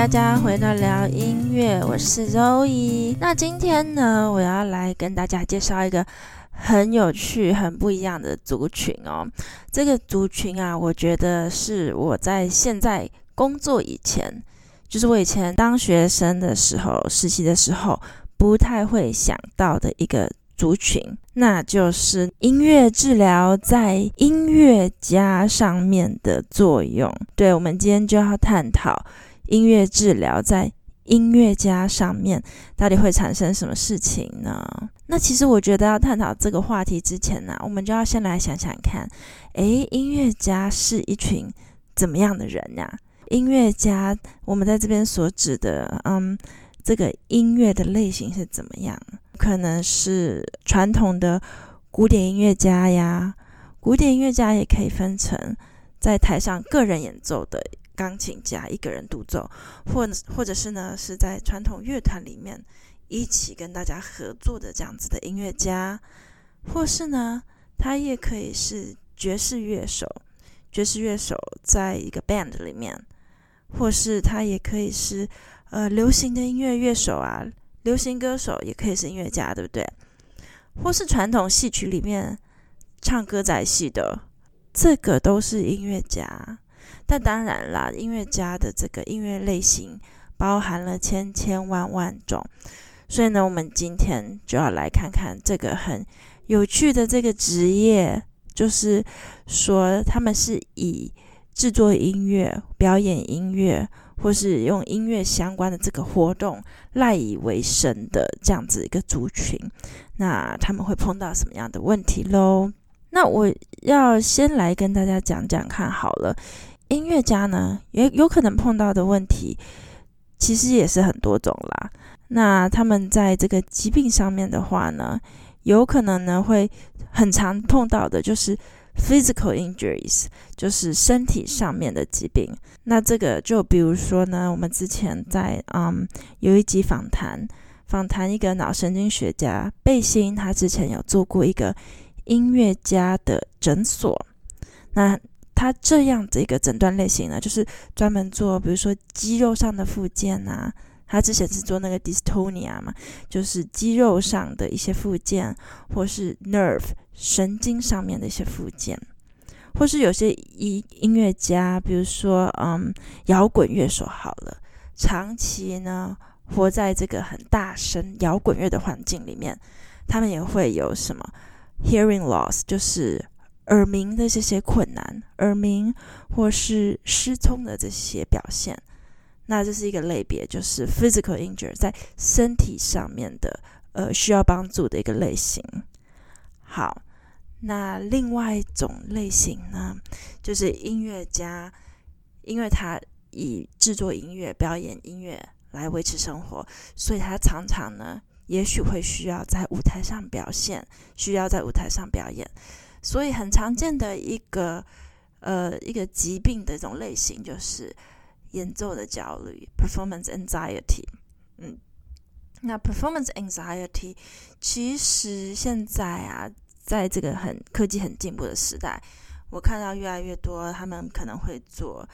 大家回到聊音乐，我是 Zoe。那今天呢，我要来跟大家介绍一个很有趣、很不一样的族群哦。这个族群啊，我觉得是我在现在工作以前，就是我以前当学生的时候、实习的时候，不太会想到的一个族群，那就是音乐治疗在音乐家上面的作用。对，我们今天就要探讨。音乐治疗在音乐家上面到底会产生什么事情呢？那其实我觉得要探讨这个话题之前呢、啊，我们就要先来想想看，诶，音乐家是一群怎么样的人呀、音乐家，我们在这边所指的，嗯，这个音乐的类型是怎么样？可能是传统的古典音乐家呀，古典音乐家也可以分成在台上个人演奏的。钢琴家一个人独奏，或或者是呢，是在传统乐团里面一起跟大家合作的这样子的音乐家，或是呢，他也可以是爵士乐手，爵士乐手在一个 band 里面，或是他也可以是呃流行的音乐乐手啊，流行歌手也可以是音乐家，对不对？或是传统戏曲里面唱歌仔戏的，这个都是音乐家。但当然啦，音乐家的这个音乐类型包含了千千万万种，所以呢，我们今天就要来看看这个很有趣的这个职业，就是说他们是以制作音乐、表演音乐，或是用音乐相关的这个活动赖以为生的这样子一个族群。那他们会碰到什么样的问题喽？那我要先来跟大家讲讲看好了。音乐家呢，也有可能碰到的问题，其实也是很多种啦。那他们在这个疾病上面的话呢，有可能呢会很常碰到的，就是 physical injuries，就是身体上面的疾病。那这个就比如说呢，我们之前在嗯有一集访谈，访谈一个脑神经学家贝辛，他之前有做过一个音乐家的诊所。那他这样的一个诊断类型呢，就是专门做，比如说肌肉上的复健啊。他之前是做那个 dystonia 嘛，就是肌肉上的一些复健，或是 nerve 神经上面的一些复健，或是有些音音乐家，比如说嗯摇滚乐手好了，长期呢活在这个很大声摇滚乐的环境里面，他们也会有什么 hearing loss，就是。耳鸣的这些困难，耳鸣或是失聪的这些表现，那这是一个类别，就是 physical injury 在身体上面的呃需要帮助的一个类型。好，那另外一种类型呢，就是音乐家，因为他以制作音乐、表演音乐来维持生活，所以他常常呢，也许会需要在舞台上表现，需要在舞台上表演。所以很常见的一个呃一个疾病的一种类型就是演奏的焦虑 （performance anxiety）。嗯，那 performance anxiety 其实现在啊，在这个很科技很进步的时代，我看到越来越多他们可能会做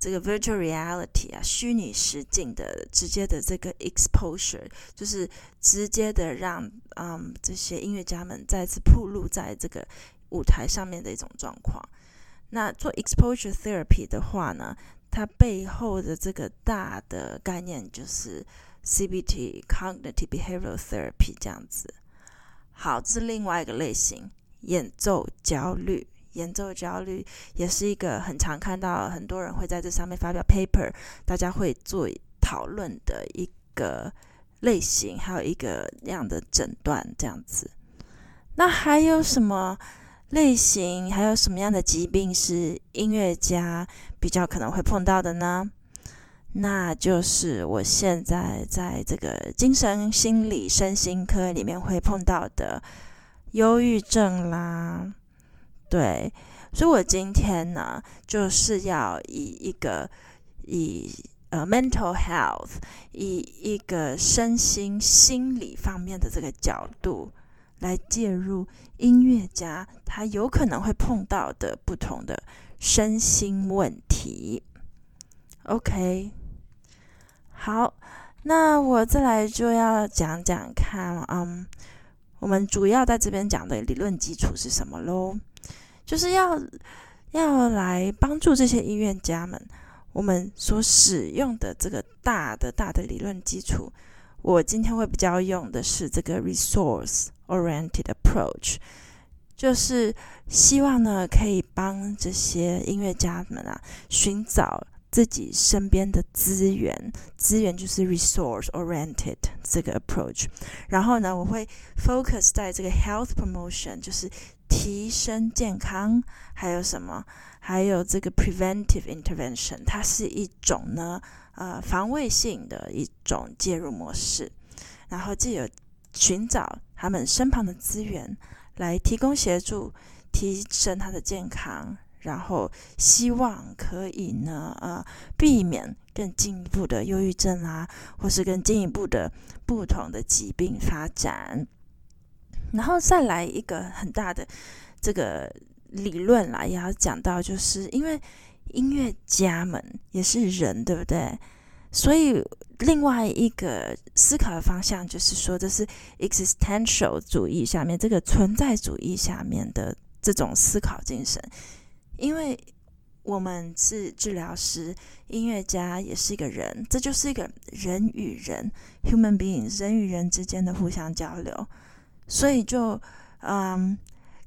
这个 virtual reality 啊，虚拟实境的直接的这个 exposure，就是直接的让嗯这些音乐家们再次暴露在这个。舞台上面的一种状况。那做 exposure therapy 的话呢，它背后的这个大的概念就是 CBT（Cognitive Behavioral Therapy） 这样子。好，这是另外一个类型，演奏焦虑。演奏焦虑也是一个很常看到，很多人会在这上面发表 paper，大家会做讨论的一个类型，还有一个这样的诊断这样子。那还有什么？类型还有什么样的疾病是音乐家比较可能会碰到的呢？那就是我现在在这个精神心理身心科里面会碰到的忧郁症啦。对，所以我今天呢就是要以一个以呃 mental health 以一个身心心理方面的这个角度。来介入音乐家他有可能会碰到的不同的身心问题。OK，好，那我再来就要讲讲看，嗯，我们主要在这边讲的理论基础是什么喽？就是要要来帮助这些音乐家们，我们所使用的这个大的大的理论基础，我今天会比较用的是这个 resource oriented approach，就是希望呢可以帮这些音乐家们啊寻找。自己身边的资源，资源就是 resource oriented 这个 approach。然后呢，我会 focus 在这个 health promotion，就是提升健康，还有什么？还有这个 preventive intervention，它是一种呢，呃，防卫性的一种介入模式。然后既有寻找他们身旁的资源，来提供协助，提升他的健康。然后希望可以呢，呃，避免更进一步的忧郁症啊，或是更进一步的不同的疾病发展。然后再来一个很大的这个理论啦，也要讲到，就是因为音乐家们也是人，对不对？所以另外一个思考的方向就是说，这是 existential 主义下面这个存在主义下面的这种思考精神。因为我们是治疗师，音乐家也是一个人，这就是一个人与人 （human being） 人与人之间的互相交流，所以就嗯，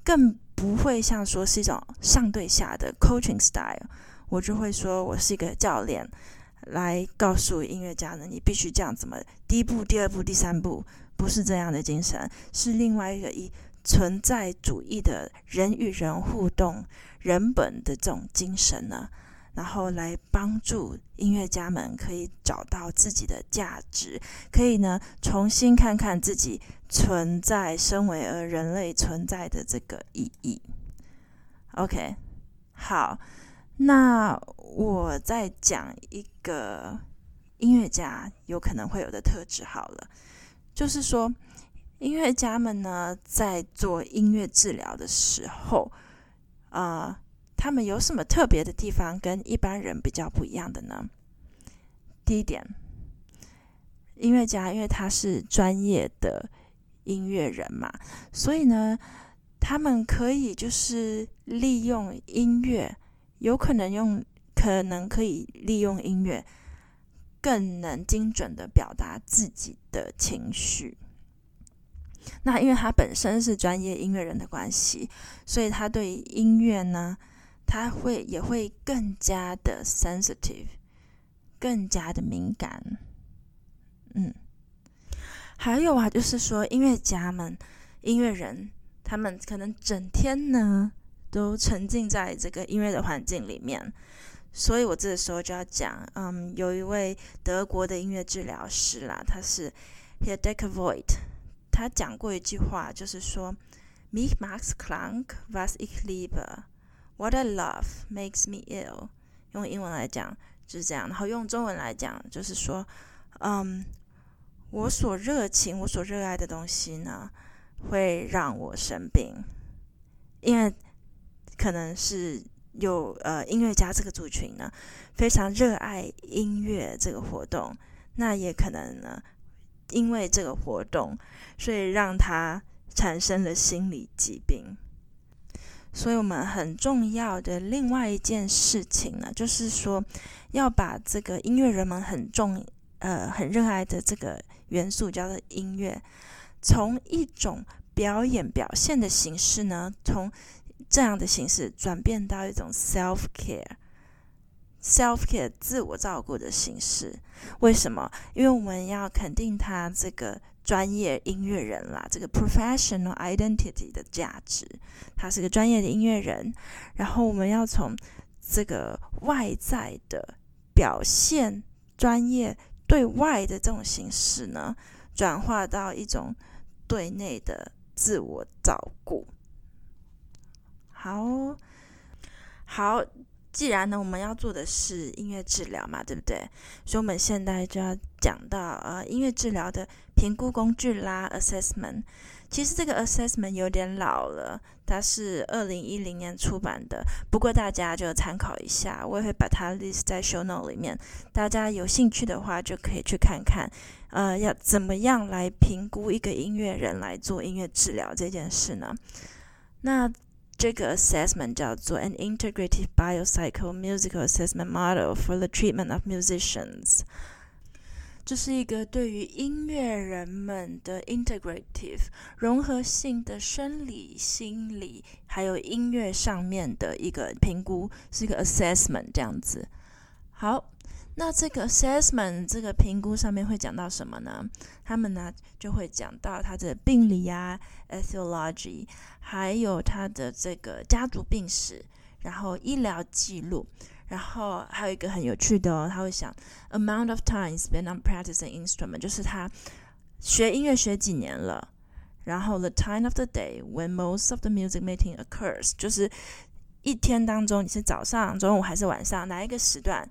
更不会像说是一种上对下的 coaching style。我就会说我是一个教练，来告诉音乐家呢，你必须这样怎么第一步、第二步、第三步，不是这样的精神，是另外一个以存在主义的人与人互动。人本的这种精神呢，然后来帮助音乐家们可以找到自己的价值，可以呢重新看看自己存在、身为而人类存在的这个意义。OK，好，那我再讲一个音乐家有可能会有的特质好了，就是说音乐家们呢在做音乐治疗的时候。啊、他们有什么特别的地方跟一般人比较不一样的呢？第一点，音乐家因为他是专业的音乐人嘛，所以呢，他们可以就是利用音乐，有可能用，可能可以利用音乐，更能精准的表达自己的情绪。那因为他本身是专业音乐人的关系，所以他对音乐呢，他会也会更加的 sensitive，更加的敏感。嗯，还有啊，就是说音乐家们、音乐人，他们可能整天呢都沉浸在这个音乐的环境里面，所以我这个时候就要讲，嗯，有一位德国的音乐治疗师啦，他是 Hideki Voigt 他讲过一句话，就是说，“Mich macht's krank, was ich liebe. What I love makes me ill.” 用英文来讲就是这样，然后用中文来讲就是说，嗯，我所热情、我所热爱的东西呢，会让我生病。因为可能是有呃音乐家这个族群呢，非常热爱音乐这个活动，那也可能呢。因为这个活动，所以让他产生了心理疾病。所以我们很重要的另外一件事情呢，就是说要把这个音乐人们很重、呃很热爱的这个元素叫做音乐，从一种表演表现的形式呢，从这样的形式转变到一种 self care。self-care 自我照顾的形式，为什么？因为我们要肯定他这个专业音乐人啦，这个 professional identity 的价值，他是个专业的音乐人。然后我们要从这个外在的表现，专业对外的这种形式呢，转化到一种对内的自我照顾。好，好。既然呢，我们要做的是音乐治疗嘛，对不对？所以，我们现在就要讲到呃，音乐治疗的评估工具啦，assessment。其实这个 assessment 有点老了，它是二零一零年出版的，不过大家就参考一下，我也会把它 list 在 show note 里面，大家有兴趣的话就可以去看看，呃，要怎么样来评估一个音乐人来做音乐治疗这件事呢？那这个 assessment 叫做 An Integrative Biopsychomusical Assessment Model for the Treatment of Musicians，这是一个对于音乐人们的 integrative 融合性的生理、心理还有音乐上面的一个评估，是一个 assessment 这样子。好。 那这个 assessment 这个评估上面会讲到什么呢？他们呢就会讲到他的病理啊，etiology，还有他的这个家族病史，然后医疗记录，然后还有一个很有趣的哦，他会想 amount of time spent on practicing instrument，就是他学音乐学几年了，然后 the time of the day when most of the music making occurs，就是一天当中你是早上、中午还是晚上哪一个时段？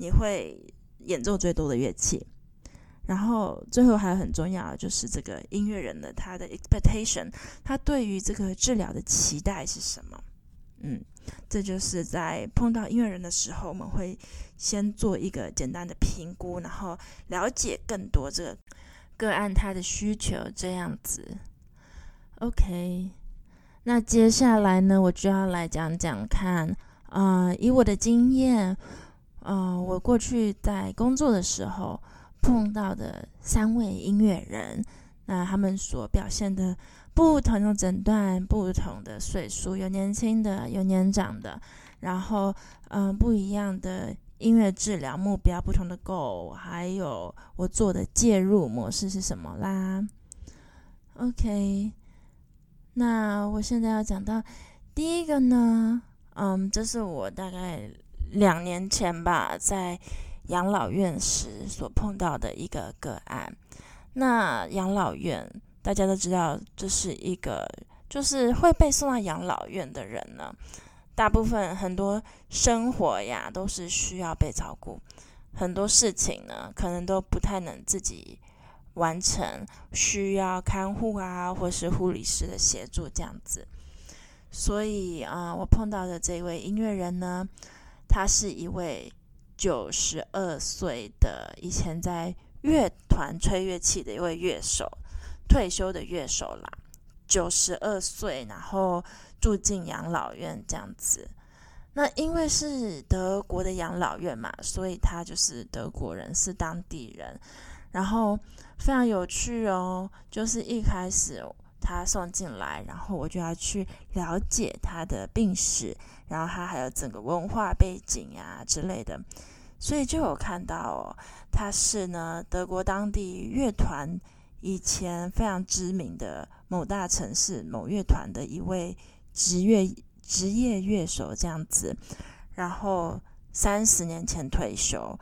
你会演奏最多的乐器，然后最后还有很重要的就是这个音乐人的他的 expectation，他对于这个治疗的期待是什么？嗯，这就是在碰到音乐人的时候，我们会先做一个简单的评估，然后了解更多这个个案他的需求，这样子。OK，那接下来呢，我就要来讲讲看，啊、以我的经验。嗯、我过去在工作的时候碰到的三位音乐人，那他们所表现的不同的诊断、不同的岁数，有年轻的，有年长的，然后嗯、不一样的音乐治疗目标、不同的 goal，还有我做的介入模式是什么啦？OK，那我现在要讲到第一个呢，嗯，这是我大概。两年前吧，在养老院时所碰到的一个个案。那养老院大家都知道，这是一个就是会被送到养老院的人呢，大部分很多生活呀都是需要被照顾，很多事情呢可能都不太能自己完成，需要看护啊或是护理师的协助这样子。所以啊，我碰到的这位音乐人呢。他是一位九十二岁的，以前在乐团吹乐器的一位乐手，退休的乐手啦。九十二岁，然后住进养老院这样子。那因为是德国的养老院嘛，所以他就是德国人，是当地人。然后非常有趣哦，就是一开始。他送进来，然后我就要去了解他的病史，然后他还有整个文化背景啊之类的，所以就有看到哦，他是呢德国当地乐团以前非常知名的某大城市某乐团的一位职业职业乐手这样子，然后三十年前退休，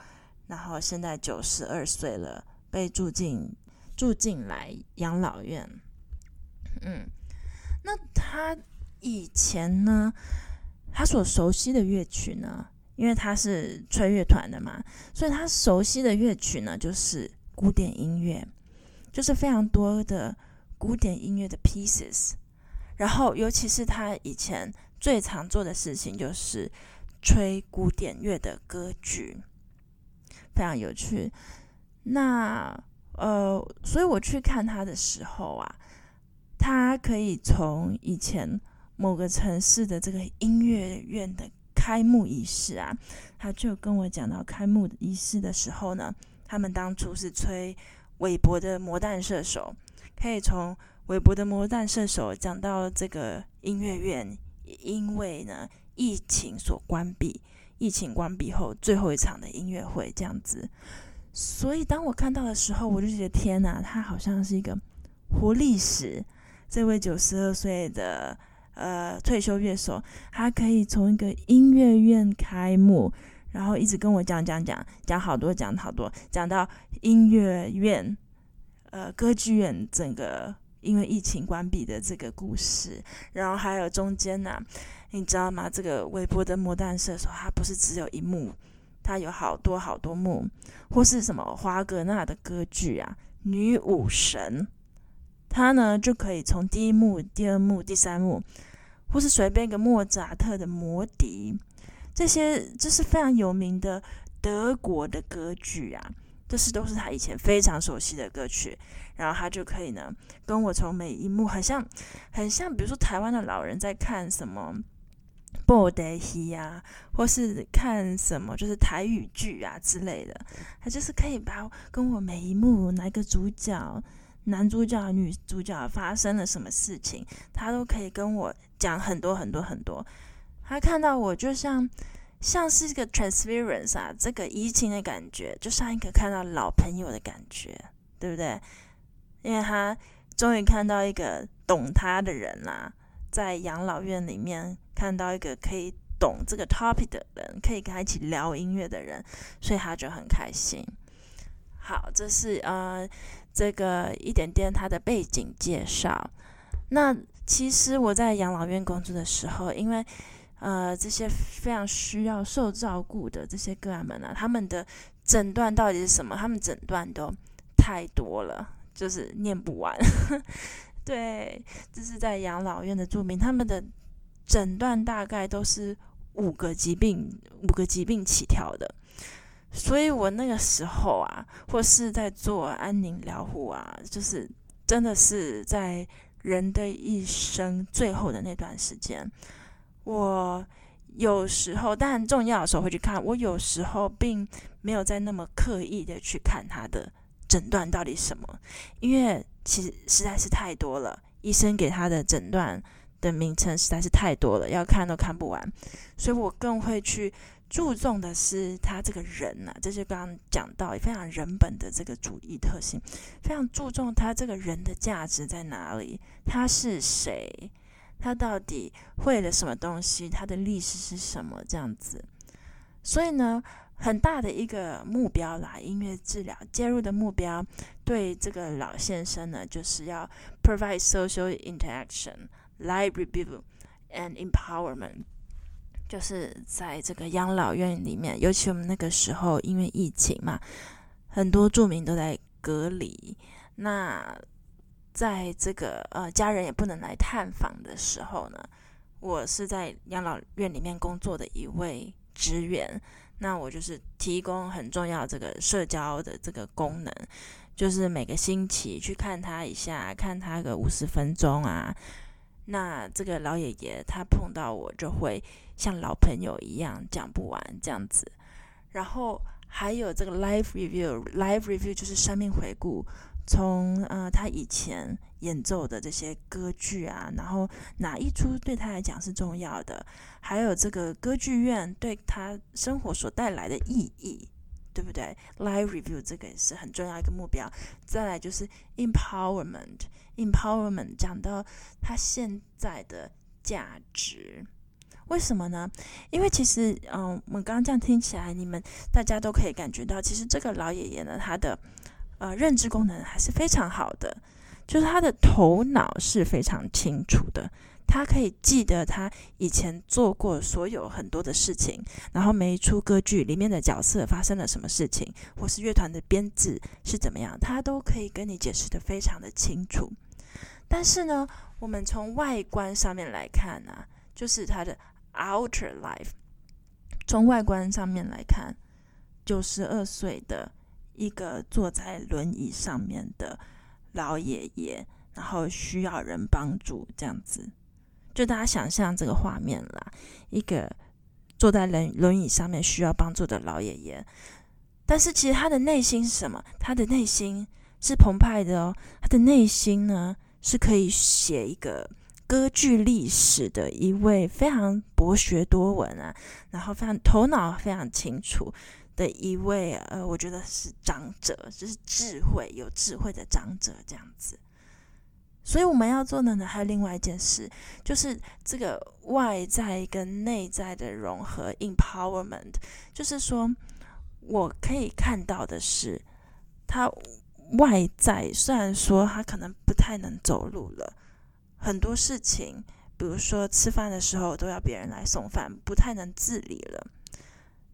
然后现在九十二岁了，被住进住进来养老院。嗯，那他以前呢，他所熟悉的乐曲呢，因为他是吹乐团的嘛，所以他熟悉的乐曲呢，就是古典音乐，就是非常多的古典音乐的 pieces。然后，尤其是他以前最常做的事情，就是吹古典乐的歌剧，非常有趣。那呃，所以我去看他的时候啊。他可以从以前某个城市的这个音乐院的开幕仪式啊，他就跟我讲到开幕仪式的时候呢，他们当初是吹韦伯的《魔弹射手》，可以从韦伯的《魔弹射手》讲到这个音乐院，因为呢疫情所关闭，疫情关闭后最后一场的音乐会这样子。所以当我看到的时候，我就觉得天哪，他好像是一个活历史。这位九十二岁的呃退休乐手，他可以从一个音乐院开幕，然后一直跟我讲讲讲讲好多讲好多，讲到音乐院呃歌剧院整个因为疫情关闭的这个故事，然后还有中间呢、你知道吗？这个微波的魔弹射手，它不是只有一幕，他有好多好多幕，或是什么华格纳的歌剧啊，《女武神》，他呢就可以从第一幕、第二幕、第三幕，或是随便一个莫扎特的《魔笛》，这些就是非常有名的德国的歌剧啊，这是都是他以前非常熟悉的歌曲。然后他就可以呢，跟我从每一幕很像，很像，比如说台湾的老人在看什么布袋戏呀，或是看什么就是台语剧啊之类的，他就是可以把跟我每一幕哪个主角、男主角、女主角发生了什么事情，他都可以跟我讲很多很多很多。他看到我就像像是一个 transference 啊，这个移情的感觉，就像一个看到老朋友的感觉，对不对？因为他终于看到一个懂他的人啦、在养老院里面看到一个可以懂这个 topic 的人，可以跟他一起聊音乐的人，所以他就很开心。好，这是呃这个一点点他的背景介绍。那其实我在养老院工作的时候，因为呃这些非常需要受照顾的这些个案们呢、啊，他们的诊断到底是什么？他们诊断都太多了。就是念不完，对，这是在养老院的住民，他们的诊断大概都是五个疾病，五个疾病起跳的。所以我那个时候啊，或是在做安宁疗护啊，就是真的是在人的一生最后的那段时间，我有时候，当然重要的时候会去看，我有时候并没有在那么刻意的去看他的。诊断到底什么？因为其实实在是太多了，医生给他的诊断的名称实在是太多了，要看都看不完。所以我更会去注重的是他这个人呐、这是刚刚讲到非常人本的这个主义特性，非常注重他这个人的价值在哪里，他是谁，他到底会了什么东西，他的历史是什么这样子。所以呢。很大的一个目标啦，音乐治疗介入的目标，对这个老先生呢，就是要 provide social interaction, life review and empowerment，就是在这个养老院里面，尤其我们那个时候因为疫情嘛，很多住民都在隔离，那在这个呃家人也不能来探访的时候呢，我是在养老院里面工作的一位职员。那我就是提供很重要这个社交的这个功能，就是每个星期去看他一下，看他个五十分钟啊。那这个老爷爷他碰到我就会像老朋友一样讲不完这样子。然后还有这个 live review，live review 就是生命回顾。从呃，他以前演奏的这些歌剧啊，然后哪一出对他来讲是重要的？还有这个歌剧院对他生活所带来的意义，对不对？Live review 这个也是很重要一个目标。再来就是 empowerment，empowerment 讲到他现在的价值，为什么呢？因为其实，嗯、我们刚刚这样听起来，你们大家都可以感觉到，其实这个老爷爷呢，他的。呃，认知功能还是非常好的，就是他的头脑是非常清楚的，他可以记得他以前做过所有很多的事情，然后每一出歌剧里面的角色发生了什么事情，或是乐团的编制是怎么样，他都可以跟你解释的非常的清楚。但是呢，我们从外观上面来看呢、就是他的 outer life，从外观上面来看，九十二岁的。一个坐在轮椅上面的老爷爷，然后需要人帮助，这样子，就大家想象这个画面啦。一个坐在轮轮椅上面需要帮助的老爷爷，但是其实他的内心是什么？他的内心是澎湃的哦。他的内心呢，是可以写一个歌剧历史的一位非常博学多闻啊，然后非常头脑非常清楚。的一位呃，我觉得是长者，就是智慧有智慧的长者这样子。所以我们要做的呢，还有另外一件事，就是这个外在跟内在的融合 （empowerment）。就是说，我可以看到的是，他外在虽然说他可能不太能走路了，很多事情比如说吃饭的时候都要别人来送饭，不太能自理了。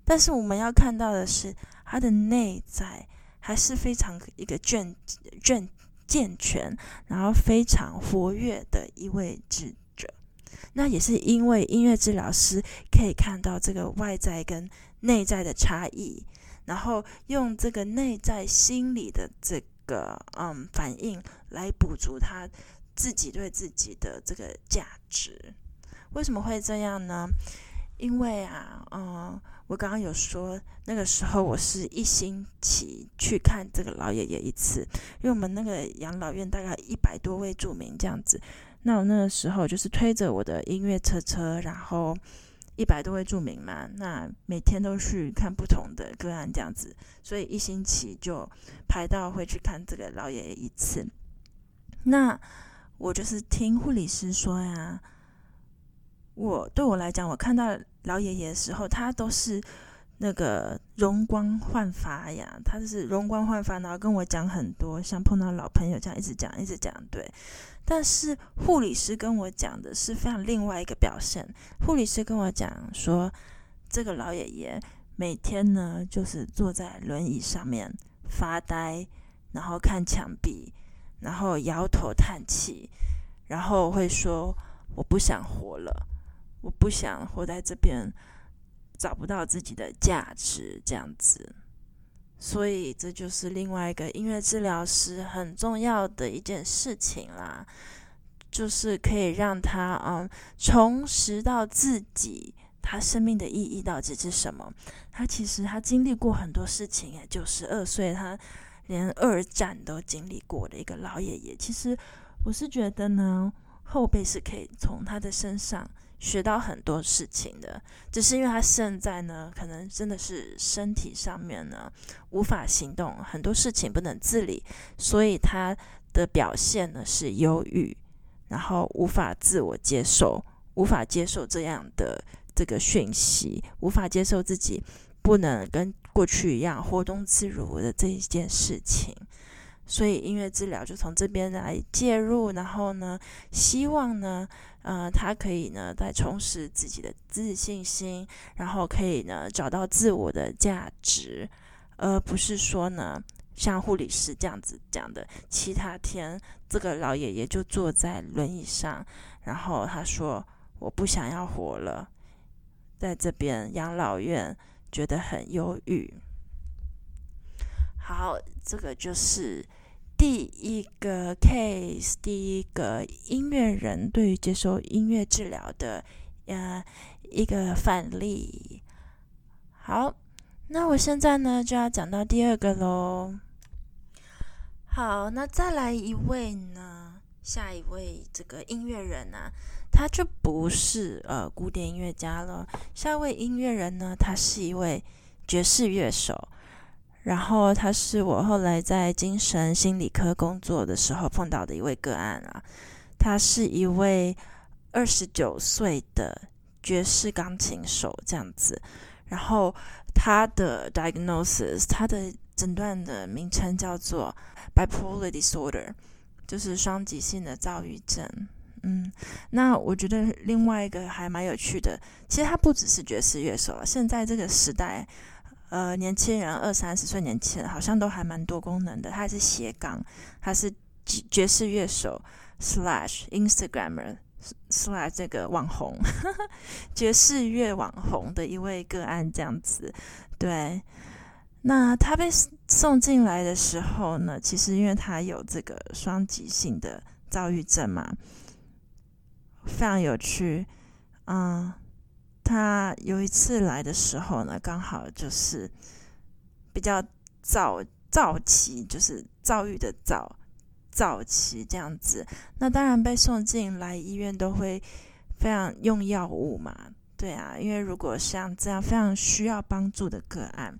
但是我们要看到的是，他的内在还是非常一个健健健全，然后非常活跃的一位智者。那也是因为音乐治疗师可以看到这个外在跟内在的差异，然后用这个内在心理的这个嗯反应来补足他。自己对自己的这个价值，为什么会这样呢？因为啊，嗯，我刚刚有说，那个时候我是一星期去看这个老爷爷一次，因为我们那个养老院大概一百多位住民这样子，那我那个时候就是推着我的音乐车车，然后一百多位住民嘛，那每天都去看不同的个案这样子，所以一星期就排到会去看这个老爷爷一次，那。我就是听护理师说呀，我对我来讲，我看到老爷爷的时候，他都是那个容光焕发呀，他就是容光焕发，然后跟我讲很多，像碰到老朋友这样一直讲一直讲，对。但是护理师跟我讲的是非常另外一个表现，护理师跟我讲说，这个老爷爷每天呢就是坐在轮椅上面发呆，然后看墙壁。然后摇头叹气，然后会说：“我不想活了，我不想活在这边，找不到自己的价值，这样子。”所以这就是另外一个音乐治疗师很重要的一件事情啦，就是可以让他嗯重拾到自己，他生命的意义到底是什么？他其实他经历过很多事情，也九十二岁他。连二战都经历过的一个老爷爷，其实我是觉得呢，后辈是可以从他的身上学到很多事情的。只是因为他现在呢，可能真的是身体上面呢无法行动，很多事情不能自理，所以他的表现呢是忧郁，然后无法自我接受，无法接受这样的这个讯息，无法接受自己不能跟。过去一样活动自如的这一件事情，所以音乐治疗就从这边来介入，然后呢，希望呢，呃，他可以呢再重拾自己的自信心，然后可以呢找到自我的价值，而不是说呢像护理师这样子讲的，其他天这个老爷爷就坐在轮椅上，然后他说我不想要活了，在这边养老院。觉得很忧郁。好，这个就是第一个 case，第一个音乐人对于接受音乐治疗的呃一个范例。好，那我现在呢就要讲到第二个喽。好，那再来一位呢，下一位这个音乐人呢、啊。他就不是呃古典音乐家了。下一位音乐人呢，他是一位爵士乐手。然后他是我后来在精神心理科工作的时候碰到的一位个案啊。他是一位二十九岁的爵士钢琴手，这样子。然后他的 diagnosis，他的诊断的名称叫做 bipolar disorder，就是双极性的躁郁症。嗯，那我觉得另外一个还蛮有趣的，其实他不只是爵士乐手了。现在这个时代，呃，年轻人二三十岁年轻人好像都还蛮多功能的。他是斜杠，他是爵士乐手 slash Instagramer，slash 这个网红，爵士乐网红的一位个案这样子。对，那他被送进来的时候呢，其实因为他有这个双极性的躁郁症嘛。非常有趣，嗯，他有一次来的时候呢，刚好就是比较早早期，就是躁郁的早早期这样子。那当然被送进来医院都会非常用药物嘛，对啊，因为如果像这样非常需要帮助的个案，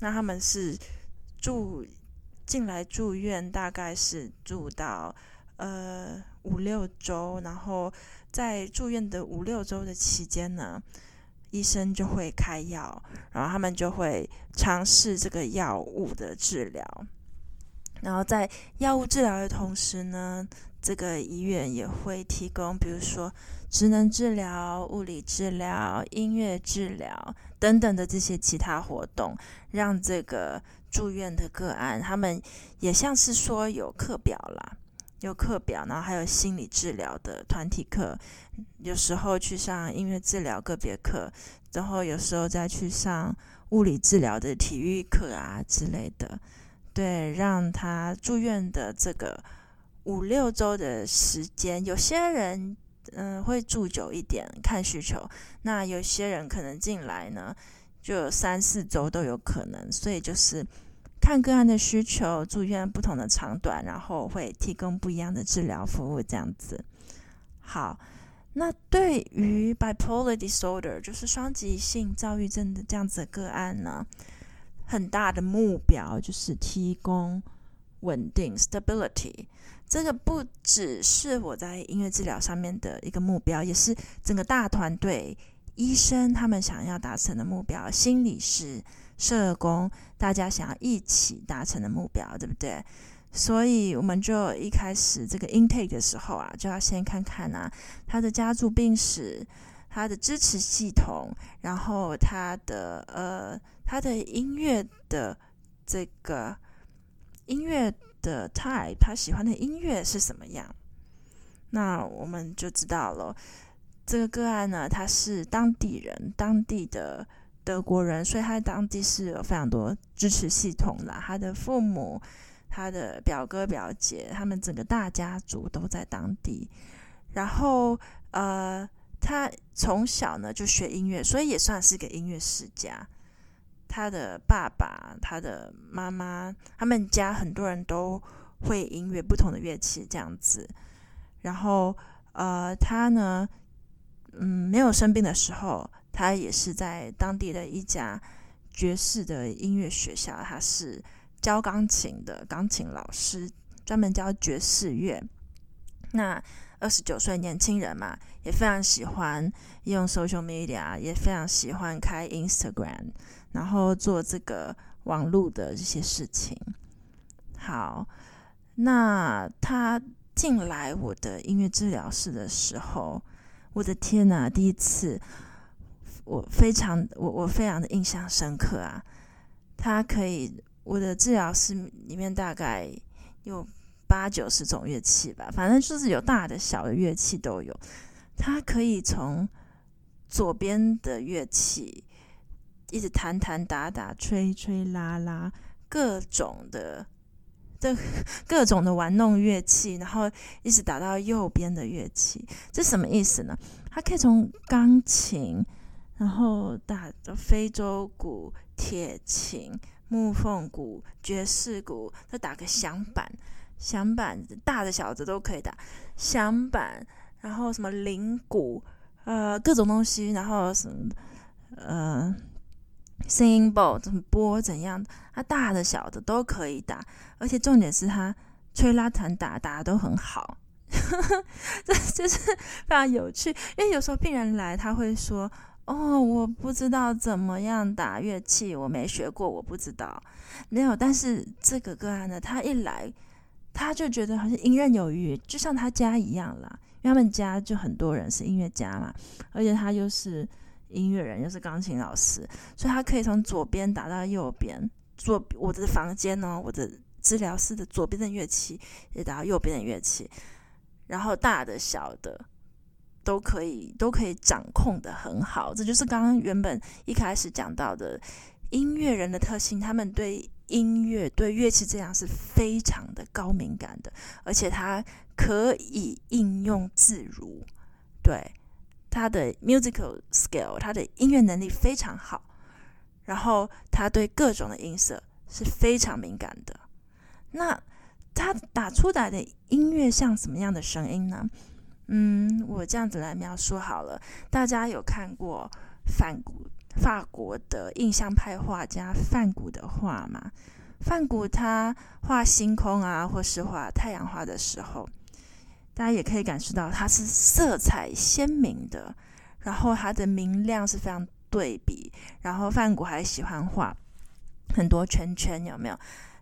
那他们是住进来住院，大概是住到呃。五六周，然后在住院的五六周的期间呢，医生就会开药，然后他们就会尝试这个药物的治疗。然后在药物治疗的同时呢，这个医院也会提供，比如说职能治疗、物理治疗、音乐治疗等等的这些其他活动，让这个住院的个案，他们也像是说有课表啦，有课表，然后还有心理治疗的团体课，有时候去上音乐治疗个别课，然后有时候再去上物理治疗的体育课啊之类的。对，让他住院的这个五六周的时间，有些人嗯、会住久一点，看需求。那有些人可能进来呢，就三四周都有可能。所以就是看个案的需求，住院不同的长短，然后会提供不一样的治疗服务，这样子。好，那对于 bipolar disorder，就是双极性躁郁症的这样子的个案呢？很大的目标就是提供稳定 （stability）。这个不只是我在音乐治疗上面的一个目标，也是整个大团队医生他们想要达成的目标。心理师、社工，大家想要一起达成的目标，对不对？所以我们就一开始这个 intake 的时候啊，就要先看看啊，他的家族病史。他的支持系统，然后他的呃，他的音乐的这个音乐的 type，他喜欢的音乐是什么样？那我们就知道了。这个个案呢，他是当地人，当地的德国人，所以他当地是有非常多支持系统的。他的父母、他的表哥表姐，他们整个大家族都在当地。然后呃。他从小呢就学音乐，所以也算是个音乐世家。他的爸爸、他的妈妈，他们家很多人都会音乐，不同的乐器这样子。然后，呃，他呢，嗯，没有生病的时候，他也是在当地的一家爵士的音乐学校，他是教钢琴的钢琴老师，专门教爵士乐。那二十九岁年轻人嘛，也非常喜欢用 social media，也非常喜欢开 Instagram，然后做这个网络的这些事情。好，那他进来我的音乐治疗室的时候，我的天哪！第一次，我非常我我非常的印象深刻啊！他可以，我的治疗室里面大概有。八九十种乐器吧，反正就是有大的小的乐器都有。他可以从左边的乐器一直弹弹打打、吹吹拉拉，各种的的各种的玩弄乐器，然后一直打到右边的乐器。这什么意思呢？他可以从钢琴，然后打非洲鼓、铁琴、木缝鼓、爵士鼓，再打个响板。响板，大的小的都可以打。响板，然后什么铃鼓，呃，各种东西，然后什么，呃，singing bowl 怎么拨怎样，它大的小的都可以打。而且重点是它吹拉弹打打都很好，这就是非常有趣。因为有时候病人来，他会说：“哦，我不知道怎么样打乐器，我没学过，我不知道。”没有，但是这个个案呢，他一来。他就觉得好像游刃有余，就像他家一样啦。因为他们家就很多人是音乐家嘛，而且他又是音乐人，又是钢琴老师，所以他可以从左边打到右边。左我的房间呢，我的治疗室的左边的乐器也打到右边的乐器，然后大的小的都可以都可以掌控得很好。这就是刚刚原本一开始讲到的音乐人的特性，他们对。音乐对乐器这样是非常的高敏感的，而且他可以应用自如。对，他的 musical skill，他的音乐能力非常好。然后他对各种的音色是非常敏感的。那他打出来的音乐像什么样的声音呢？嗯，我这样子来描述好了。大家有看过梵谷？法国的印象派画家梵谷的画吗，梵谷他画星空啊，或是画太阳花的时候，大家也可以感受到它是色彩鲜明的，然后它的明亮是非常对比。然后梵谷还喜欢画很多圈圈，有没有？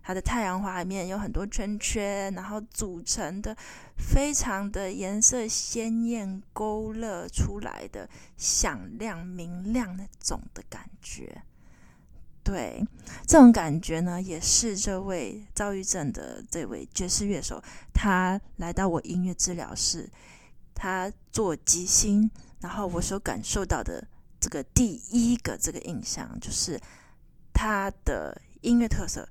它的太阳花里面有很多圈圈，然后组成的非常的颜色鲜艳、勾勒出来的响亮、明亮那种的感觉。对，这种感觉呢，也是这位躁郁症的这位爵士乐手，他来到我音乐治疗室，他做即兴，然后我所感受到的这个第一个这个印象，就是他的音乐特色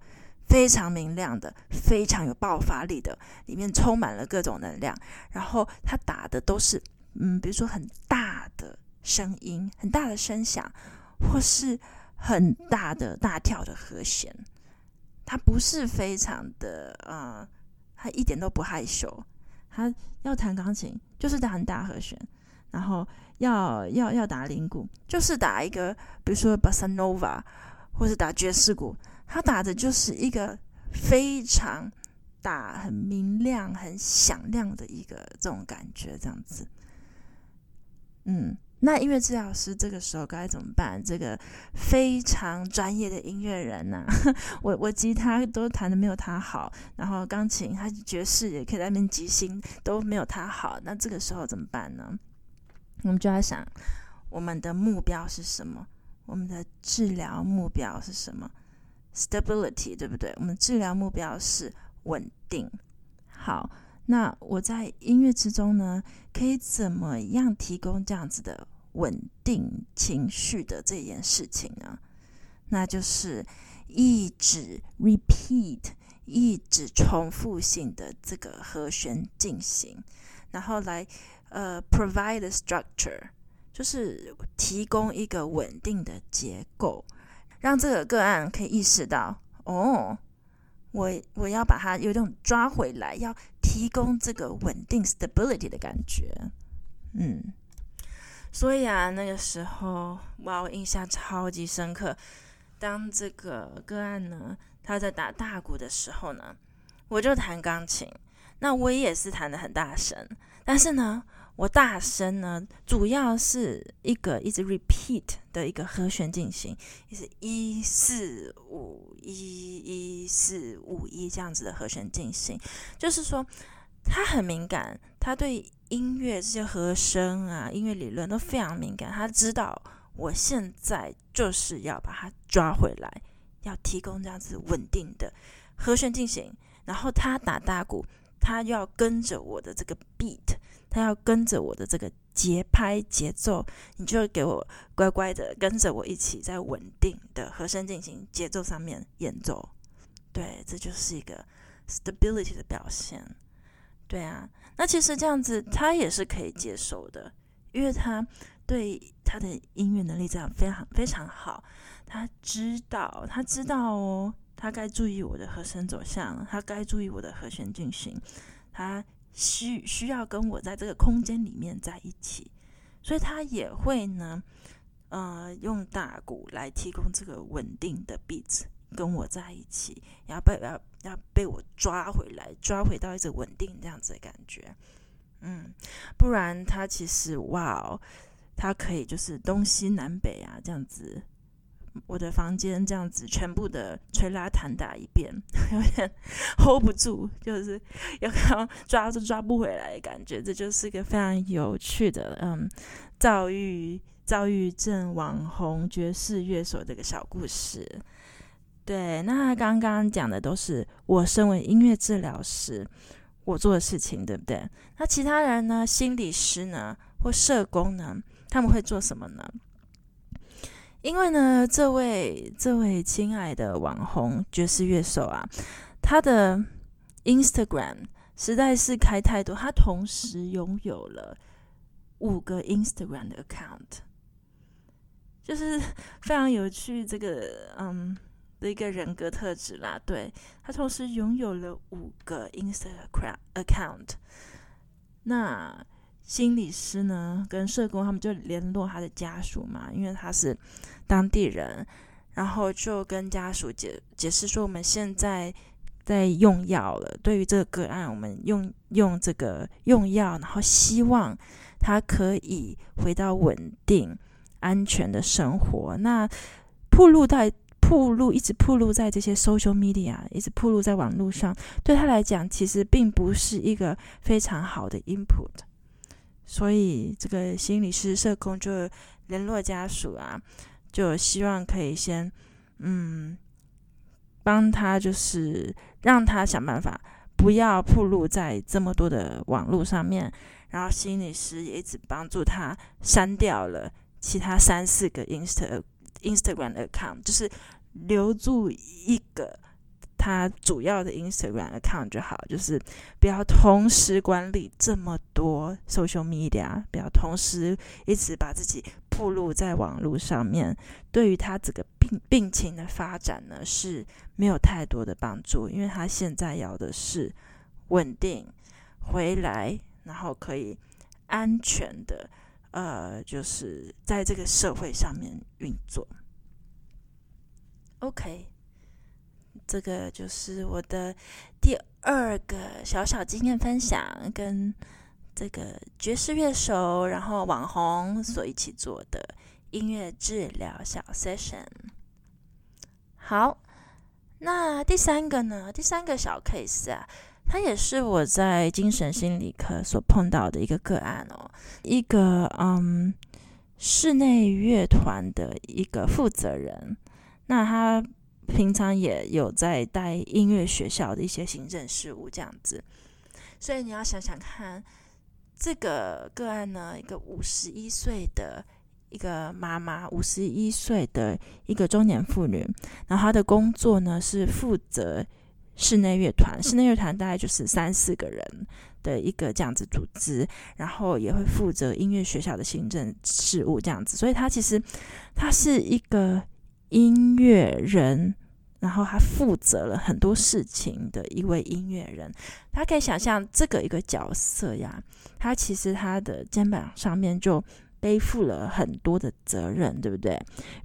非常明亮的，非常有爆发力的，里面充满了各种能量，然后他打的都是，嗯，比如说很大的声音，很大的声响，或是。很大的大跳的和弦，他不是非常的呃，他一点都不害羞。他要弹钢琴就是打很大和弦，然后要要要打铃鼓就是打一个，比如说巴萨诺瓦或是打爵士鼓，他打的就是一个非常大、很明亮、很响亮的一个这种感觉，这样子，嗯。那音乐治疗师这个时候该怎么办？这个非常专业的音乐人呐、我我吉他都弹的没有他好，然后钢琴他爵士也可以在那边即兴都没有他好，那这个时候怎么办呢？我们就要想，我们的目标是什么？我们的治疗目标是什么？Stability，对不对？我们治疗目标是稳定。好。那我在音乐之中呢，可以怎么样提供这样子的稳定情绪的这件事情呢？那就是一直 repeat，一直重复性的这个和弦进行，然后来呃 provide a structure，就是提供一个稳定的结构，让这个个案可以意识到哦。我我要把它有种抓回来，要提供这个稳定 stability 的感觉，嗯，所以啊，那个时候哇，我印象超级深刻。当这个个案呢，他在打大鼓的时候呢，我就弹钢琴，那我也是弹得很大声，但是呢。我大声呢，主要是一个一直 repeat 的一个和弦进行，也是一四五一一四五一这样子的和弦进行。就是说，他很敏感，他对音乐这些和声啊、音乐理论都非常敏感。他知道我现在就是要把它抓回来，要提供这样子稳定的和弦进行。然后他打大鼓，他要跟着我的这个 beat。他要跟着我的这个节拍节奏，你就给我乖乖的跟着我一起在稳定的和声进行节奏上面演奏。对，这就是一个 stability 的表现。对啊，那其实这样子他也是可以接受的，因为他对他的音乐能力这样非常非常好。他知道，他知道哦，他该注意我的和声走向，他该注意我的和弦进行，他。需需要跟我在这个空间里面在一起，所以他也会呢，呃，用大鼓来提供这个稳定的 beat 跟我在一起，要被要要被我抓回来，抓回到一直稳定这样子的感觉，嗯，不然他其实哇哦，他可以就是东西南北啊这样子。我的房间这样子全部的吹拉弹打一遍，有点 hold 不住，就是 有刚抓都抓不回来的感觉。这就是一个非常有趣的，嗯，躁郁躁郁症网红爵士乐手这个小故事。对，那刚刚讲的都是我身为音乐治疗师我做的事情，对不对？那其他人呢？心理师呢？或社工呢？他们会做什么呢？因为呢，这位这位亲爱的网红爵士乐手啊，他的 Instagram 实在是开太多，他同时拥有了五个 Instagram 的 account，就是 非常有趣这个嗯的一个人格特质啦。对，他同时拥有了五个 Instagram account，那。心理师呢，跟社工他们就联络他的家属嘛，因为他是当地人，然后就跟家属解解释说，我们现在在用药了。对于这个个案，我们用用这个用药，然后希望他可以回到稳定、安全的生活。那暴露在暴露，一直暴露在这些 social media，一直暴露在网络上，对他来讲，其实并不是一个非常好的 input。所以，这个心理师社工就联络家属啊，就希望可以先，嗯，帮他，就是让他想办法，不要暴露在这么多的网络上面。然后，心理师也一直帮助他删掉了其他三四个 Insta Instagram account，就是留住一个他主要的 Instagram account 就好，就是不要同时管理这么多 social media，不要同时一直把自己暴露在网络上面，对于他这个病病情的发展呢是没有太多的帮助，因为他现在要的是稳定回来，然后可以安全的。呃，就是在这个社会上面运作。OK，这个就是我的第二个小小经验分享，跟这个爵士乐手，然后网红所一起做的音乐治疗小 session。好，那第三个呢？第三个小 case 啊。他也是我在精神心理科所碰到的一个个案哦，一个嗯室内乐团的一个负责人，那他平常也有在带音乐学校的一些行政事务这样子，所以你要想想看，这个个案呢，一个五十一岁的一个妈妈，五十一岁的一个中年妇女，然后她的工作呢是负责。室内乐团，室内乐团大概就是三四个人的一个这样子组织，然后也会负责音乐学校的行政事务这样子，所以她其实她是一个音乐人，然后他负责了很多事情的一位音乐人。他可以想象这个一个角色呀，他其实他的肩膀上面就背负了很多的责任，对不对？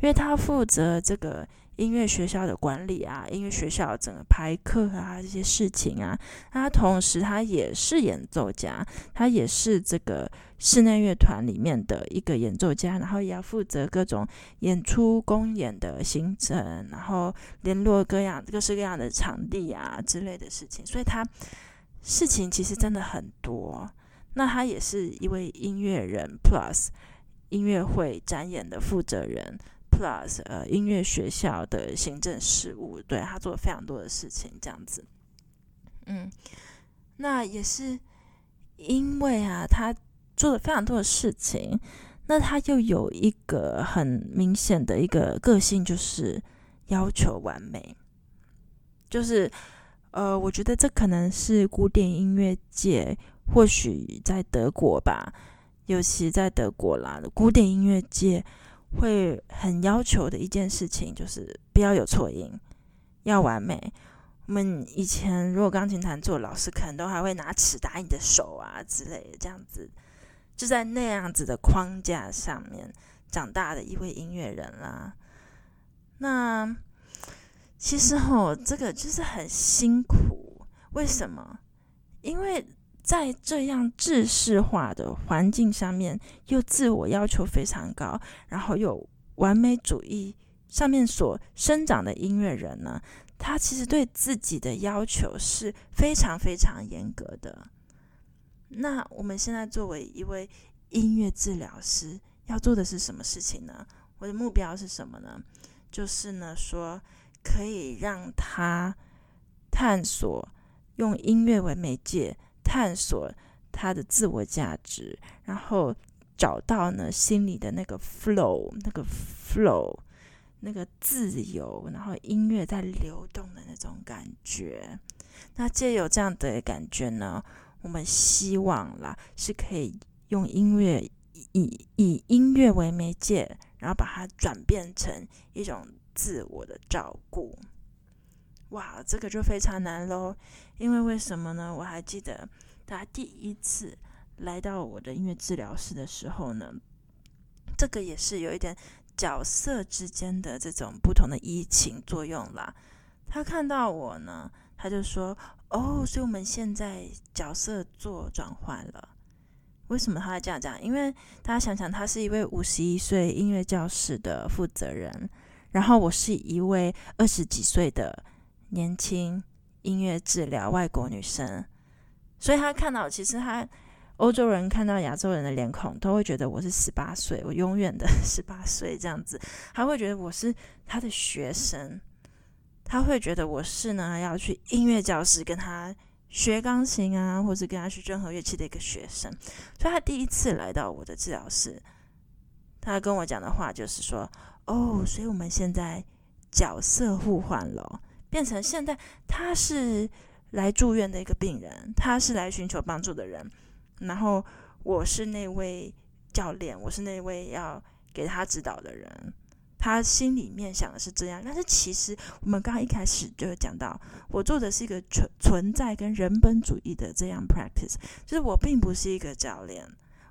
因为他负责这个。音乐学校的管理啊，音乐学校整个排课啊，这些事情啊，他同时他也是演奏家，他也是这个室内乐团里面的一个演奏家，然后也要负责各种演出公演的行程，然后联络各样各式各样的场地啊之类的事情，所以他事情其实真的很多。那他也是一位音乐人，plus 音乐会展演的负责人。Plus，呃，音乐学校的行政事务，对，他做了非常多的事情，这样子。嗯，那也是因为啊，他做了非常多的事情，那他又有一个很明显的一个个性，就是要求完美。就是，呃，我觉得这可能是古典音乐界，或许在德国吧，尤其在德国啦，古典音乐界。会很要求的一件事情就是不要有错音，要完美。我们以前如果钢琴弹错，老师可能都还会拿尺打你的手啊之类的，这样子就在那样子的框架上面长大的一位音乐人啦。那其实吼，这个就是很辛苦。为什么？因为。在这样制式化的环境上面，又自我要求非常高，然后又完美主义上面所生长的音乐人呢，他其实对自己的要求是非常非常严格的。那我们现在作为一位音乐治疗师，要做的是什么事情呢？我的目标是什么呢？就是呢，说可以让他探索用音乐为媒介。探索他的自我价值，然后找到呢心里的那个 flow，那个 flow，那个自由，然后音乐在流动的那种感觉。那借有这样的感觉呢，我们希望啦是可以用音乐以以音乐为媒介，然后把它转变成一种自我的照顾。哇，这个就非常难喽！因为为什么呢？我还记得他第一次来到我的音乐治疗室的时候呢，这个也是有一点角色之间的这种不同的移情作用啦。他看到我呢，他就说：“哦，所以我们现在角色做转换了。”为什么他会这样讲？因为大家想想，他是一位五十一岁音乐教室的负责人。然后我是一位二十几岁的年轻音乐治疗外国女生，所以他看到，其实他欧洲人看到亚洲人的脸孔，都会觉得我是十八岁，我永远的十八岁这样子，他会觉得我是他的学生，他会觉得我是呢要去音乐教室跟他学钢琴啊，或者跟他学任何乐器的一个学生，所以他第一次来到我的治疗室，他跟我讲的话就是说。哦，所以我们现在角色互换了，变成现在他是来住院的一个病人，他是来寻求帮助的人，然后我是那位教练，我是那位要给他指导的人。他心里面想的是这样，但是其实我们刚刚一开始就有讲到，我做的是一个存存在跟人本主义的这样 practice，就是我并不是一个教练，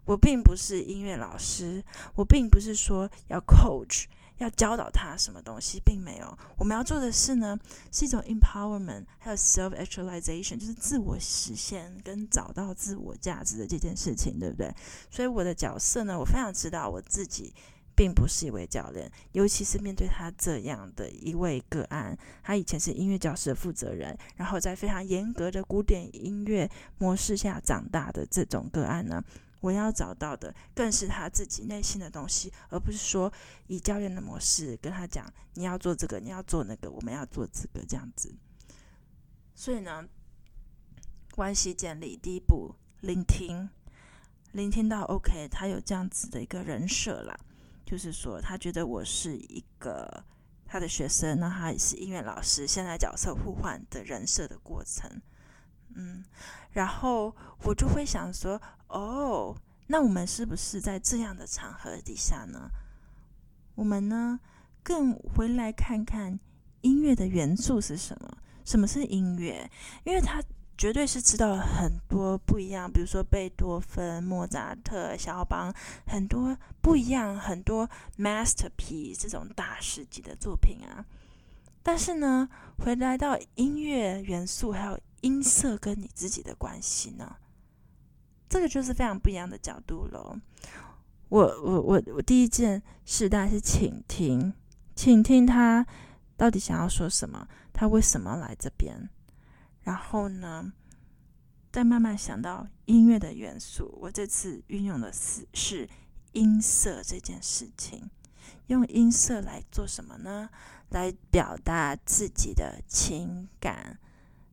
我并不是音乐老师，我并不是说要 coach。要教导他什么东西，并没有。我们要做的事呢，是一种 empowerment，还有 self-actualization，就是自我实现跟找到自我价值的这件事情，对不对？所以我的角色呢，我非常知道我自己并不是一位教练，尤其是面对他这样的一位个案，他以前是音乐教室的负责人，然后在非常严格的古典音乐模式下长大的这种个案呢。我要找到的更是他自己内心的东西，而不是说以教练的模式跟他讲，你要做这个，你要做那个，我们要做这个这样子。所以呢，关系建立第一步，聆听，聆听到 OK，他有这样子的一个人设啦，就是说他觉得我是一个他的学生，那他也是音乐老师，现在角色互换的人设的过程。嗯，然后我就会想说，哦，那我们是不是在这样的场合底下呢？我们呢，更回来看看音乐的元素是什么？什么是音乐？因为他绝对是知道很多不一样，比如说贝多芬、莫扎特、肖邦，很多不一样，很多 masterpiece 这种大师级的作品啊。但是呢，回来到音乐元素还有。音色跟你自己的关系呢？这个就是非常不一样的角度喽。我我我我第一件事当然是倾听，倾听他到底想要说什么，他为什么来这边，然后呢，再慢慢想到音乐的元素。我这次运用的是是音色这件事情，用音色来做什么呢？来表达自己的情感。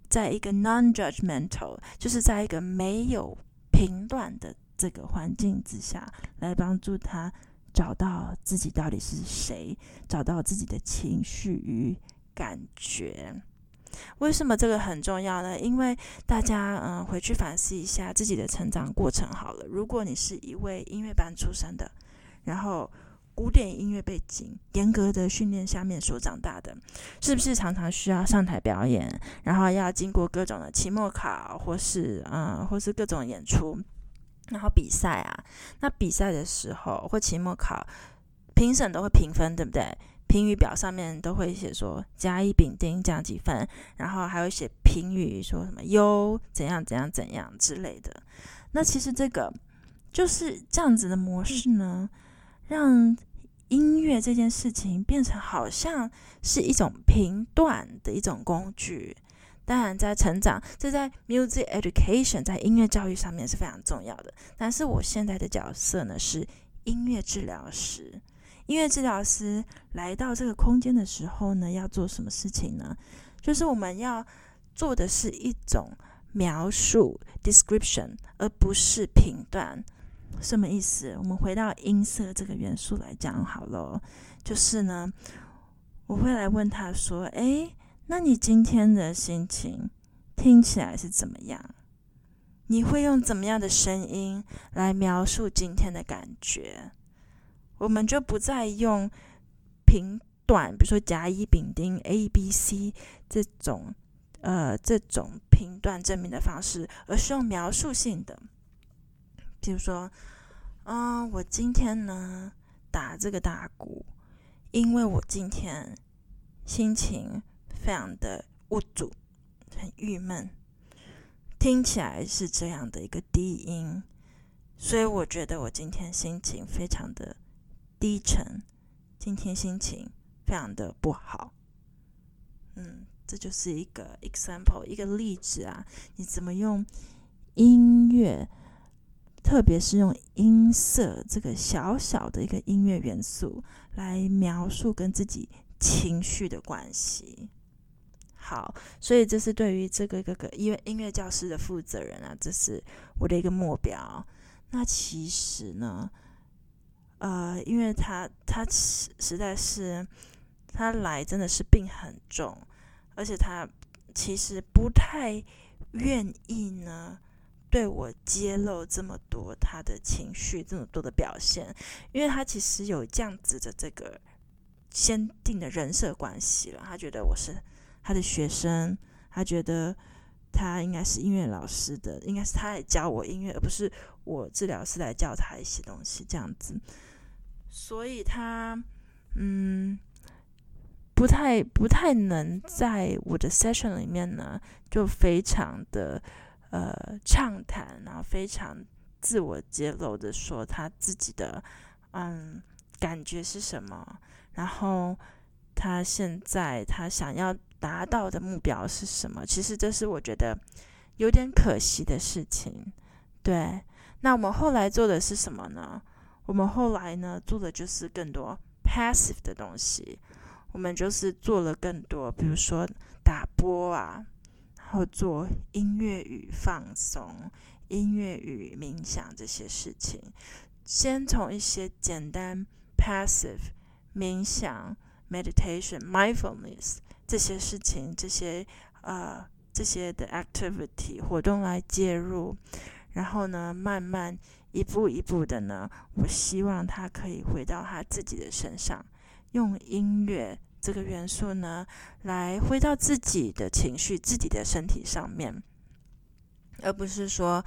在一个 non-judgmental，就是在一个没有评断的这个环境之下，来帮助他找到自己到底是谁，找到自己的情绪与感觉。为什么这个很重要呢？因为大家嗯回去反思一下自己的成长过程好了。如果你是一位音乐班出身的，然后。古典音乐背景，严格的训练下面所长大的，是不是常常需要上台表演，然后要经过各种的期末考，或是嗯，或是各种演出，然后比赛啊？那比赛的时候或期末考，评审都会评分，对不对？评语表上面都会写说甲乙丙丁这样几分，然后还会写评语说什么优怎样怎样怎样之类的。那其实这个就是这样子的模式呢，让音乐这件事情变成好像是一种评断的一种工具，当然在成长，这在 music education 在音乐教育上面是非常重要的。但是我现在的角色呢是音乐治疗师，音乐治疗师来到这个空间的时候呢，要做什么事情呢？就是我们要做的是一种描述 description，而不是评断。什么意思？我们回到音色这个元素来讲好了，就是呢，我会来问他说：“诶，那你今天的心情听起来是怎么样？你会用怎么样的声音来描述今天的感觉？”我们就不再用评断，比如说甲乙丙丁 A B C 这种呃这种评断证明的方式，而是用描述性的。比如说，嗯，我今天呢打这个大鼓，因为我今天心情非常的无助，很郁闷，听起来是这样的一个低音，所以我觉得我今天心情非常的低沉，今天心情非常的不好。嗯，这就是一个 example，一个例子啊，你怎么用音乐，特别是用音色这个小小的一个音乐元素来描述跟自己情绪的关系。好，所以这是对于这个这个音乐音乐教师的负责人啊，这是我的一个目标。那其实呢，呃，因为他他实实在是他来真的是病很重，而且他其实不太愿意呢对我揭露这么多他的情绪，这么多的表现，因为他其实有这样子的这个先定的人设关系了，他觉得我是。他的学生，他觉得他应该是音乐老师的，应该是他来教我音乐，而不是我治疗师来教他一些东西这样子。所以他嗯，不太不太能在我的 session 里面呢，就非常的呃畅谈，然后非常自我揭露的说他自己的嗯感觉是什么，然后他现在他想要。达到的目标是什么？其实这是我觉得有点可惜的事情。对，那我们后来做的是什么呢？我们后来呢做的就是更多 passive 的东西。我们就是做了更多，比如说打波啊，然后做音乐与放松、音乐与冥想这些事情。先从一些简单 passive 冥想、meditation、mindfulness。这些事情，这些呃，这些的 activity 活动来介入，然后呢，慢慢一步一步的呢，我希望他可以回到他自己的身上，用音乐这个元素呢，来回到自己的情绪、自己的身体上面，而不是说，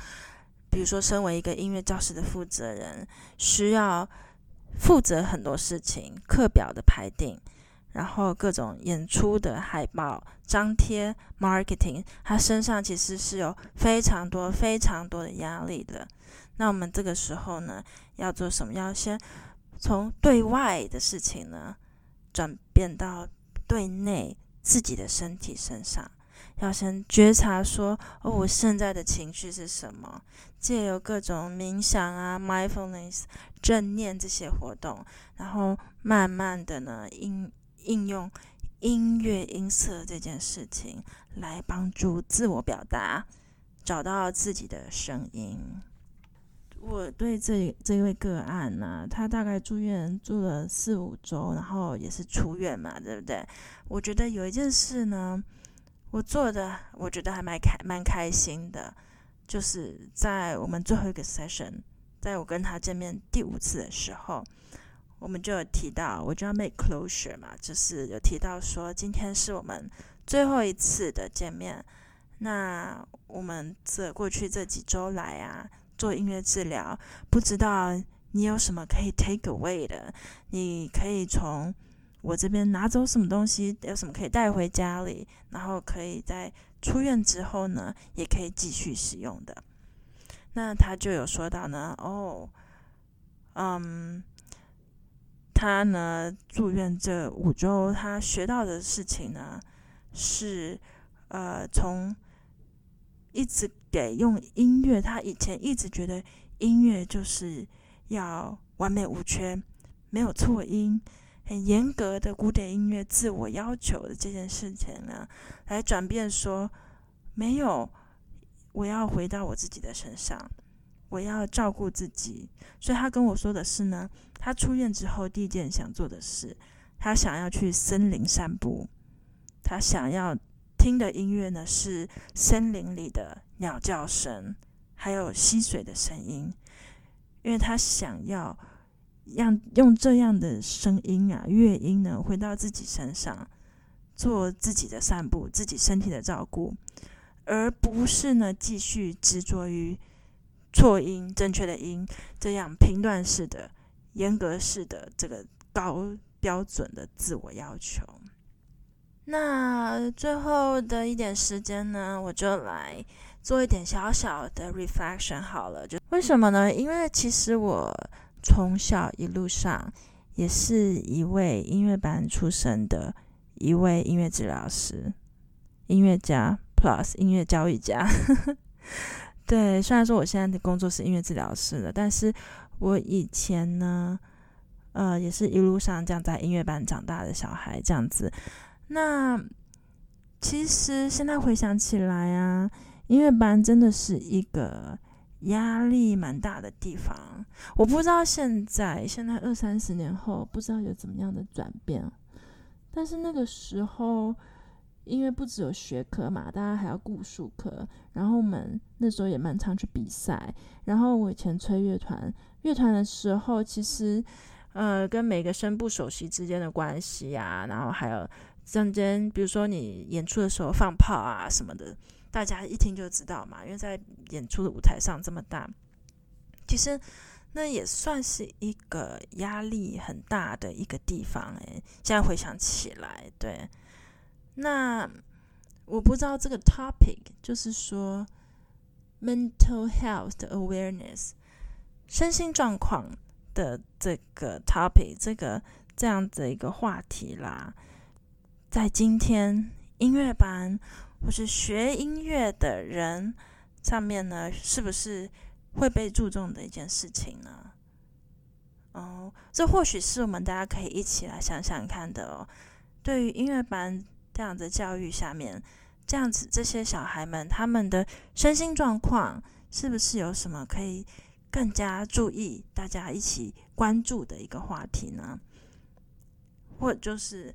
比如说，身为一个音乐教室的负责人，需要负责很多事情，课表的排定。然后各种演出的海报、张贴、marketing，他身上其实是有非常多、非常多的压力的。那我们这个时候呢，要做什么？要先从对外的事情呢，转变到对内自己的身体身上。要先觉察说，哦，我现在的情绪是什么？借由各种冥想啊、mindfulness、正念这些活动，然后慢慢的呢，应应用音乐音色这件事情来帮助自我表达，找到自己的声音。我对这这位个案呢、他大概住院住了四五周，然后也是出院嘛，对不对？我觉得有一件事呢，我做的我觉得还蛮开蛮开心的，就是在我们最后一个 session，在我跟他见面第五次的时候。我们就有提到，我就要 make closure 嘛，就是有提到说，今天是我们最后一次的见面。那我们这过去这几周来啊，做音乐治疗，不知道你有什么可以 take away 的？你可以从我这边拿走什么东西？有什么可以带回家里？然后可以在出院之后呢，也可以继续使用的。那他就有说到呢，哦，嗯。他呢住院这五周，他学到的事情呢是，呃，从一直给用音乐，他以前一直觉得音乐就是要完美无缺，没有错音，很严格的古典音乐自我要求的这件事情呢，来转变说没有，我要回到我自己的身上。我要照顾自己，所以他跟我说的是呢，他出院之后第一件想做的事，他想要去森林散步，他想要听的音乐呢是森林里的鸟叫声，还有溪水的声音，因为他想要让用这样的声音啊乐音呢回到自己身上，做自己的散步，自己身体的照顾，而不是呢继续执着于。错音，正确的音，这样评断式的、严格式的这个高标准的自我要求。那最后的一点时间呢，我就来做一点小小的 reflection 好了。就为什么呢？因为其实我从小一路上也是一位音乐班出身的一位音乐治疗师、音乐家 Plus 音乐教育家。对，虽然说我现在的工作是音乐治疗师了，但是我以前呢，呃，也是一路上这样在音乐班长大的小孩，这样子。那其实现在回想起来啊，音乐班真的是一个压力蛮大的地方。我不知道现在现在二三十年后，不知道有怎么样的转变。但是那个时候，因为不只有学科嘛，大家还要顾术科。然后我们那时候也蛮常去比赛。然后我以前吹乐团，乐团的时候，其实呃，跟每个声部首席之间的关系啊，然后还有中间，比如说你演出的时候放炮啊什么的，大家一听就知道嘛。因为在演出的舞台上这么大，其实那也算是一个压力很大的一个地方诶。现在回想起来，对。那我不知道这个 topic 就是说 mental health awareness 身心状况的这个 topic 这个这样的一个话题啦，在今天音乐班或是学音乐的人上面呢，是不是会被注重的一件事情呢？哦，这或许是我们大家可以一起来想想看的哦。对于音乐班。这样的教育下面，这样子这些小孩们他们的身心状况是不是有什么可以更加注意，大家一起关注的一个话题呢？或就是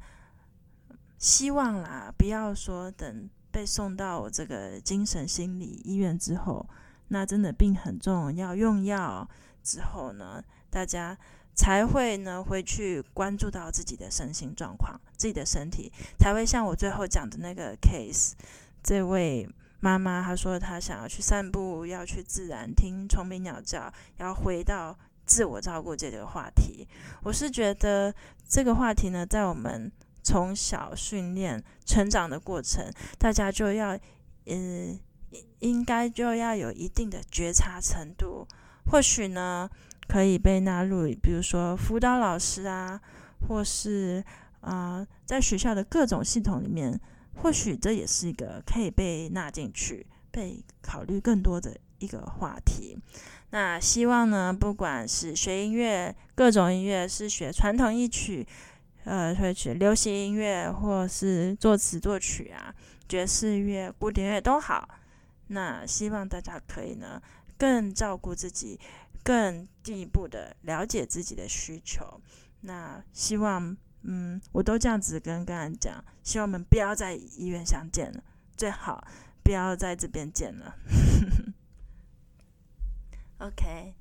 希望啦，不要说等被送到这个精神心理医院之后，那真的病很重要用药之后呢，大家。才会呢，回去关注到自己的身心状况，自己的身体才会像我最后讲的那个 case，这位妈妈她说她想要去散步，要去自然听虫鸣鸟叫，要回到自我照顾这个话题。我是觉得这个话题呢，在我们从小训练成长的过程，大家就要呃，应该就要有一定的觉察程度，或许呢。可以被纳入，比如说辅导老师啊，或是啊、在学校的各种系统里面，或许这也是一个可以被纳进去、被考虑更多的一个话题。那希望呢，不管是学音乐，各种音乐，是学传统乐曲，呃，推曲流行音乐，或是作词作曲啊，爵士乐、古典乐都好。那希望大家可以呢，更照顾自己。更进一步的了解自己的需求，那希望，嗯，我都这样子跟跟人讲，希望我们不要在医院相见了，最好不要在这边见了。OK，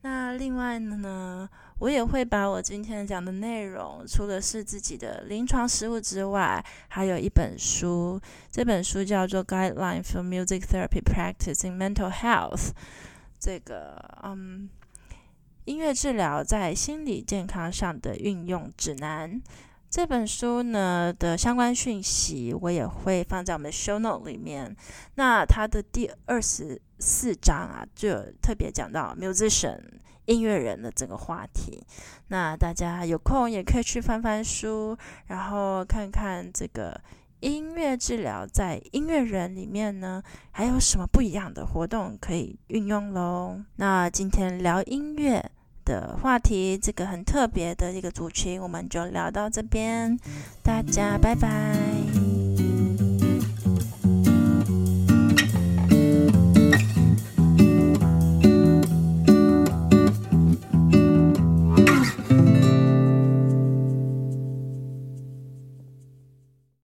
那另外呢，我也会把我今天讲的内容，除了是自己的临床实务之外，还有一本书，这本书叫做《Guideline for Music Therapy Practice in Mental Health》。这个嗯，音乐治疗在心理健康上的运用指南这本书呢的相关讯息，我也会放在我们的 show note 里面。那它的第二十四章啊，就特别讲到 musician 音乐人的这个话题。那大家有空也可以去翻翻书，然后看看这个。音乐治疗在音乐人里面呢，还有什么不一样的活动可以运用喽？那今天聊音乐的话题，这个很特别的一个主题，我们就聊到这边，大家拜拜。